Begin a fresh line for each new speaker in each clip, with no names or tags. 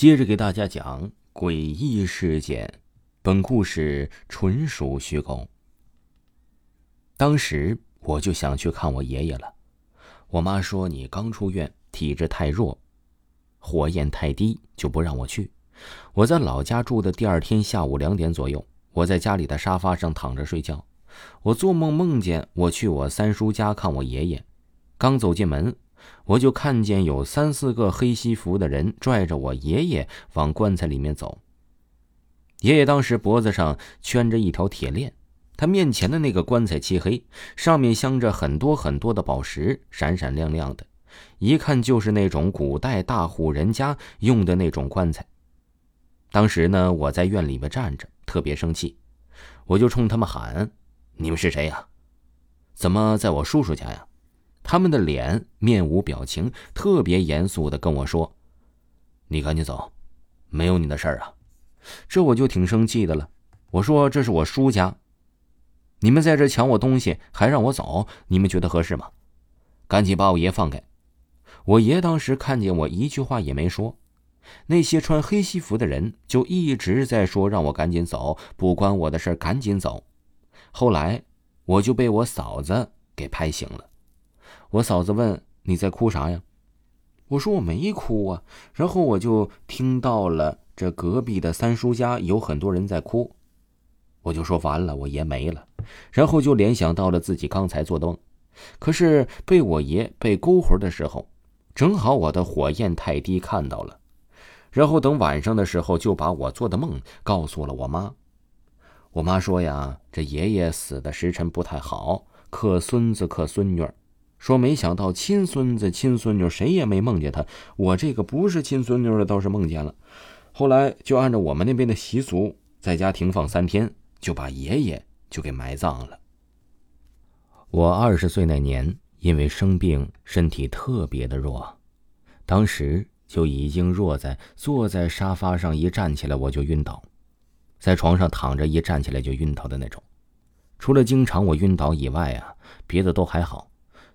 接着给大家讲诡异事件，本故事纯属虚构。当时我就想去看我爷爷了，我妈说你刚出院，体质太弱，火焰太低，就不让我去。我在老家住的第二天下午两点左右，我在家里的沙发上躺着睡觉，我做梦梦见我去我三叔家看我爷爷，刚走进门。我就看见有三四个黑西服的人拽着我爷爷往棺材里面走。爷爷当时脖子上圈着一条铁链，他面前的那个棺材漆黑，上面镶着很多很多的宝石，闪闪亮亮的，一看就是那种古代大户人家用的那种棺材。当时呢，我在院里面站着，特别生气，我就冲他们喊：“你们是谁呀？怎么在我叔叔家呀？”他们的脸面无表情，特别严肃的跟我说：“你赶紧走，没有你的事儿啊！”这我就挺生气的了。我说：“这是我叔家，你们在这抢我东西，还让我走，你们觉得合适吗？赶紧把我爷放开！”我爷当时看见我，一句话也没说。那些穿黑西服的人就一直在说：“让我赶紧走，不关我的事赶紧走。”后来我就被我嫂子给拍醒了。我嫂子问：“你在哭啥呀？”我说：“我没哭啊。”然后我就听到了这隔壁的三叔家有很多人在哭，我就说：“完了，我爷没了。”然后就联想到了自己刚才做的梦，可是被我爷被勾魂的时候，正好我的火焰太低看到了，然后等晚上的时候就把我做的梦告诉了我妈。我妈说呀：“这爷爷死的时辰不太好，克孙子克孙女儿。”说没想到亲孙子亲孙女谁也没梦见他，我这个不是亲孙女的倒是梦见了。后来就按照我们那边的习俗，在家停放三天，就把爷爷就给埋葬了。我二十岁那年，因为生病，身体特别的弱，当时就已经弱在坐在沙发上一站起来我就晕倒，在床上躺着一站起来就晕倒的那种。除了经常我晕倒以外啊，别的都还好。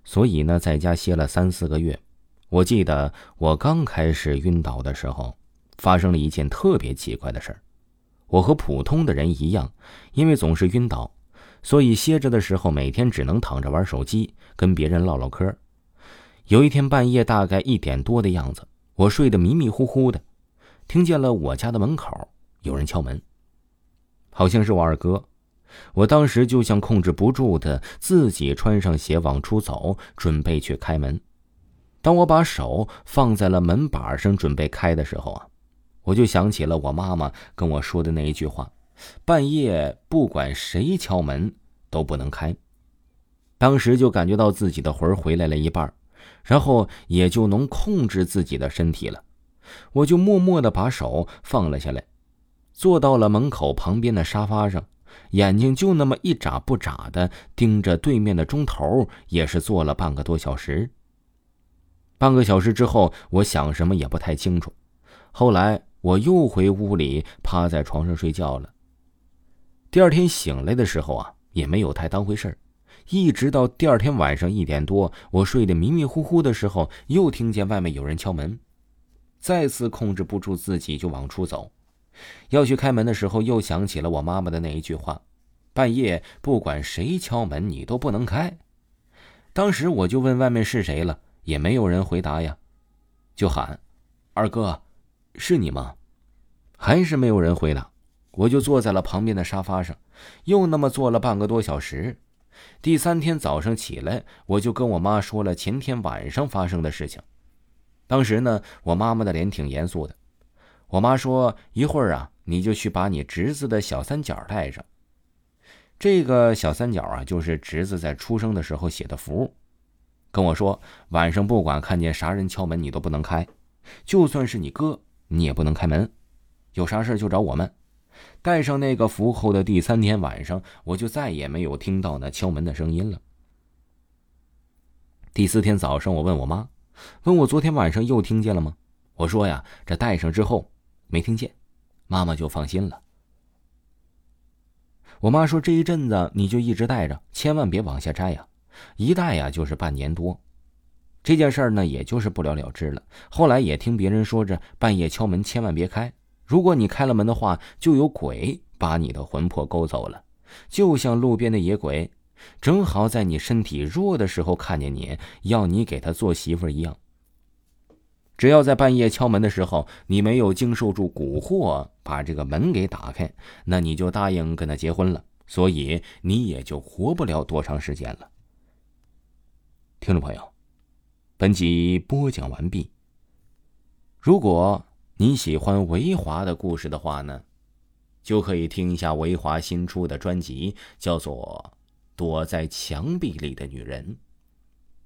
所以呢，在家歇了三四个月。我记得我刚开始晕倒的时候，发生了一件特别奇怪的事儿。我和普通的人一样，因为总是晕倒，所以歇着的时候每天只能躺着玩手机，跟别人唠唠嗑。有一天半夜大概一点多的样子，我睡得迷迷糊糊的，听见了我家的门口有人敲门，好像是我二哥。我当时就像控制不住的，自己穿上鞋往出走，准备去开门。当我把手放在了门板上准备开的时候啊，我就想起了我妈妈跟我说的那一句话：半夜不管谁敲门都不能开。当时就感觉到自己的魂回来了一半，然后也就能控制自己的身体了。我就默默的把手放了下来，坐到了门口旁边的沙发上。眼睛就那么一眨不眨的盯着对面的钟头，也是坐了半个多小时。半个小时之后，我想什么也不太清楚。后来我又回屋里趴在床上睡觉了。第二天醒来的时候啊，也没有太当回事儿。一直到第二天晚上一点多，我睡得迷迷糊糊的时候，又听见外面有人敲门，再次控制不住自己就往出走。要去开门的时候，又想起了我妈妈的那一句话：“半夜不管谁敲门，你都不能开。”当时我就问外面是谁了，也没有人回答呀，就喊：“二哥，是你吗？”还是没有人回答。我就坐在了旁边的沙发上，又那么坐了半个多小时。第三天早上起来，我就跟我妈说了前天晚上发生的事情。当时呢，我妈妈的脸挺严肃的。我妈说：“一会儿啊，你就去把你侄子的小三角带上。这个小三角啊，就是侄子在出生的时候写的符。跟我说，晚上不管看见啥人敲门，你都不能开，就算是你哥，你也不能开门，有啥事就找我们。带上那个符后的第三天晚上，我就再也没有听到那敲门的声音了。第四天早上，我问我妈，问我昨天晚上又听见了吗？我说呀，这戴上之后没听见，妈妈就放心了。我妈说这一阵子你就一直戴着，千万别往下摘呀，一戴呀就是半年多。这件事呢，也就是不了了之了。后来也听别人说着，半夜敲门千万别开。如果你开了门的话，就有鬼把你的魂魄勾走了，就像路边的野鬼，正好在你身体弱的时候看见你，要你给他做媳妇一样。只要在半夜敲门的时候，你没有经受住蛊惑，把这个门给打开，那你就答应跟他结婚了，所以你也就活不了多长时间了。听众朋友，本集播讲完毕。如果。你喜欢维华的故事的话呢，就可以听一下维华新出的专辑，叫做《躲在墙壁里的女人》。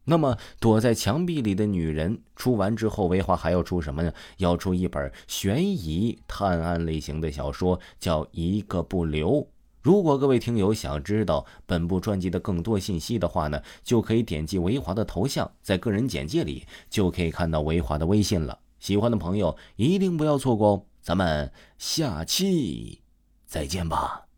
那么，《躲在墙壁里的女人》出完之后，维华还要出什么呢？要出一本悬疑探案类型的小说，叫《一个不留》。如果各位听友想知道本部专辑的更多信息的话呢，就可以点击维华的头像，在个人简介里就可以看到维华的微信了。喜欢的朋友一定不要错过哦！咱们下期再见吧。